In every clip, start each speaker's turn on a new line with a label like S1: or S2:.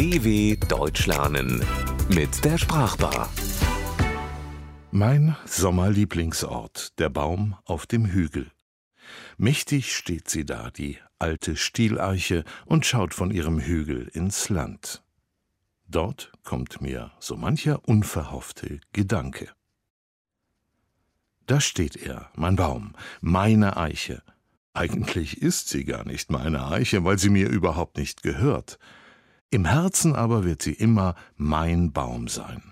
S1: DW Deutsch lernen mit der Sprachbar.
S2: Mein Sommerlieblingsort, der Baum auf dem Hügel. Mächtig steht sie da, die alte Stieleiche, und schaut von ihrem Hügel ins Land. Dort kommt mir so mancher unverhoffte Gedanke. Da steht er, mein Baum, meine Eiche. Eigentlich ist sie gar nicht meine Eiche, weil sie mir überhaupt nicht gehört. Im Herzen aber wird sie immer mein Baum sein.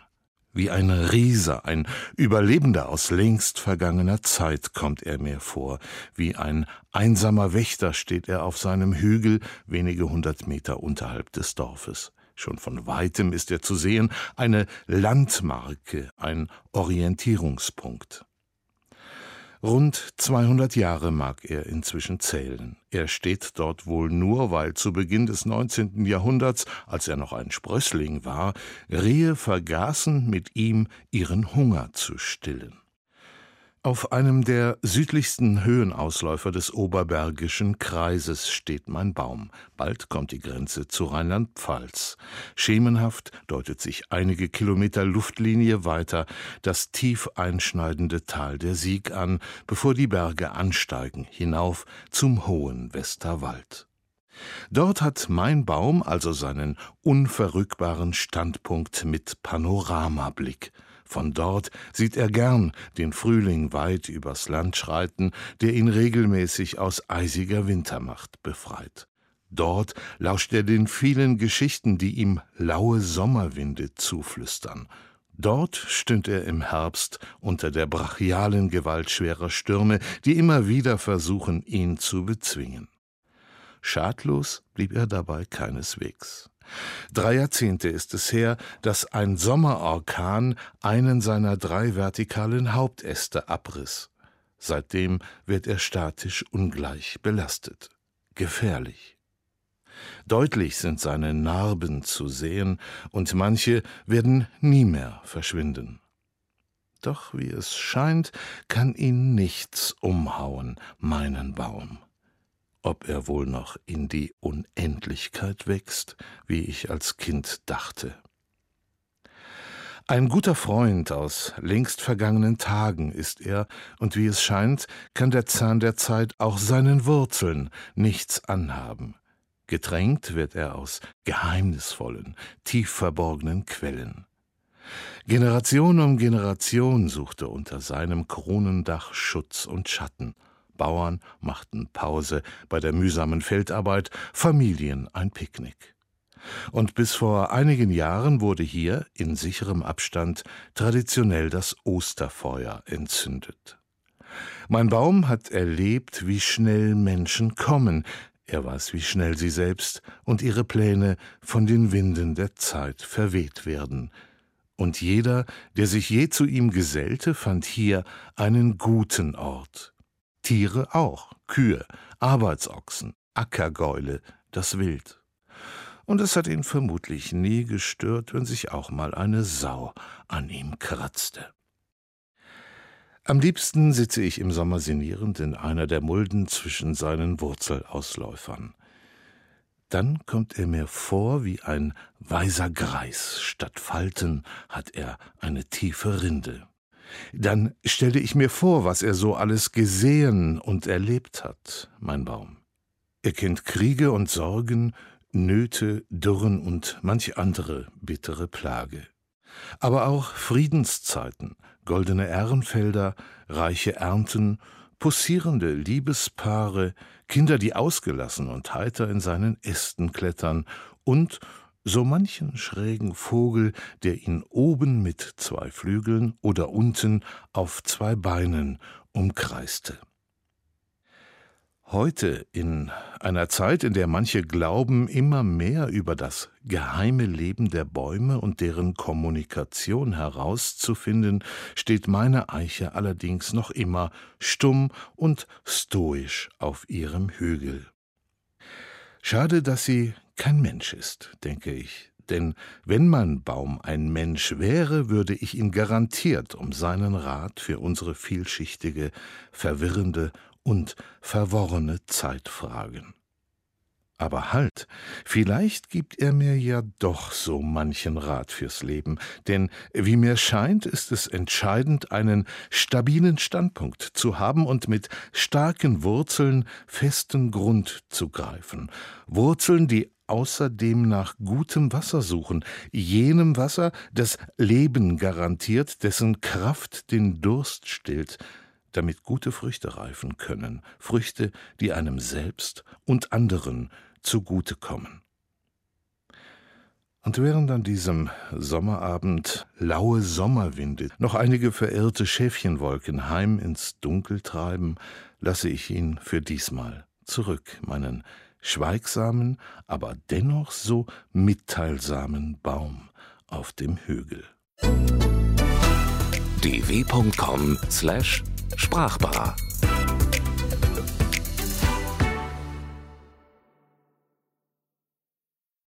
S2: Wie ein Riese, ein Überlebender aus längst vergangener Zeit kommt er mir vor. Wie ein einsamer Wächter steht er auf seinem Hügel, wenige hundert Meter unterhalb des Dorfes. Schon von weitem ist er zu sehen, eine Landmarke, ein Orientierungspunkt. Rund 200 Jahre mag er inzwischen zählen. Er steht dort wohl nur, weil zu Beginn des 19. Jahrhunderts, als er noch ein Sprössling war, Rehe vergaßen, mit ihm ihren Hunger zu stillen. Auf einem der südlichsten Höhenausläufer des Oberbergischen Kreises steht mein Baum. Bald kommt die Grenze zu Rheinland-Pfalz. Schemenhaft deutet sich einige Kilometer Luftlinie weiter das tief einschneidende Tal der Sieg an, bevor die Berge ansteigen hinauf zum hohen Westerwald. Dort hat mein Baum also seinen unverrückbaren Standpunkt mit Panoramablick. Von dort sieht er gern den Frühling weit übers Land schreiten, der ihn regelmäßig aus eisiger Wintermacht befreit. Dort lauscht er den vielen Geschichten, die ihm laue Sommerwinde zuflüstern. Dort stünd er im Herbst unter der brachialen Gewalt schwerer Stürme, die immer wieder versuchen, ihn zu bezwingen. Schadlos blieb er dabei keineswegs. Drei Jahrzehnte ist es her, dass ein Sommerorkan einen seiner drei vertikalen Hauptäste abriss. Seitdem wird er statisch ungleich belastet. Gefährlich. Deutlich sind seine Narben zu sehen, und manche werden nie mehr verschwinden. Doch wie es scheint, kann ihn nichts umhauen, meinen Baum ob er wohl noch in die Unendlichkeit wächst, wie ich als Kind dachte. Ein guter Freund aus längst vergangenen Tagen ist er, und wie es scheint, kann der Zahn der Zeit auch seinen Wurzeln nichts anhaben. Getränkt wird er aus geheimnisvollen, tief verborgenen Quellen. Generation um Generation suchte unter seinem Kronendach Schutz und Schatten, Bauern machten Pause bei der mühsamen Feldarbeit, Familien ein Picknick. Und bis vor einigen Jahren wurde hier in sicherem Abstand traditionell das Osterfeuer entzündet. Mein Baum hat erlebt, wie schnell Menschen kommen, er weiß, wie schnell sie selbst und ihre Pläne von den Winden der Zeit verweht werden. Und jeder, der sich je zu ihm gesellte, fand hier einen guten Ort, Tiere auch, Kühe, Arbeitsochsen, Ackergäule, das Wild. Und es hat ihn vermutlich nie gestört, wenn sich auch mal eine Sau an ihm kratzte. Am liebsten sitze ich im Sommer sinnierend in einer der Mulden zwischen seinen Wurzelausläufern. Dann kommt er mir vor wie ein weiser Greis, statt Falten hat er eine tiefe Rinde. Dann stellte ich mir vor, was er so alles gesehen und erlebt hat, mein Baum. Er kennt Kriege und Sorgen, Nöte, Dürren und manch andere bittere Plage. Aber auch Friedenszeiten, goldene Ährenfelder, reiche Ernten, poussierende Liebespaare, Kinder, die ausgelassen und heiter in seinen Ästen klettern und so manchen schrägen Vogel, der ihn oben mit zwei Flügeln oder unten auf zwei Beinen umkreiste. Heute, in einer Zeit, in der manche glauben, immer mehr über das geheime Leben der Bäume und deren Kommunikation herauszufinden, steht meine Eiche allerdings noch immer stumm und stoisch auf ihrem Hügel. Schade, dass sie kein Mensch ist, denke ich, denn wenn mein Baum ein Mensch wäre, würde ich ihn garantiert um seinen Rat für unsere vielschichtige, verwirrende und verworrene Zeit fragen. Aber halt, vielleicht gibt er mir ja doch so manchen Rat fürs Leben, denn wie mir scheint, ist es entscheidend, einen stabilen Standpunkt zu haben und mit starken Wurzeln festen Grund zu greifen. Wurzeln, die außerdem nach gutem Wasser suchen, jenem Wasser, das Leben garantiert, dessen Kraft den Durst stillt, damit gute Früchte reifen können, Früchte, die einem selbst und anderen zugute kommen. Und während an diesem Sommerabend laue Sommerwinde noch einige verirrte Schäfchenwolken heim ins Dunkel treiben, lasse ich ihn für diesmal zurück, meinen schweigsamen, aber dennoch so mitteilsamen Baum auf dem Hügel.
S1: dw.com/sprachbar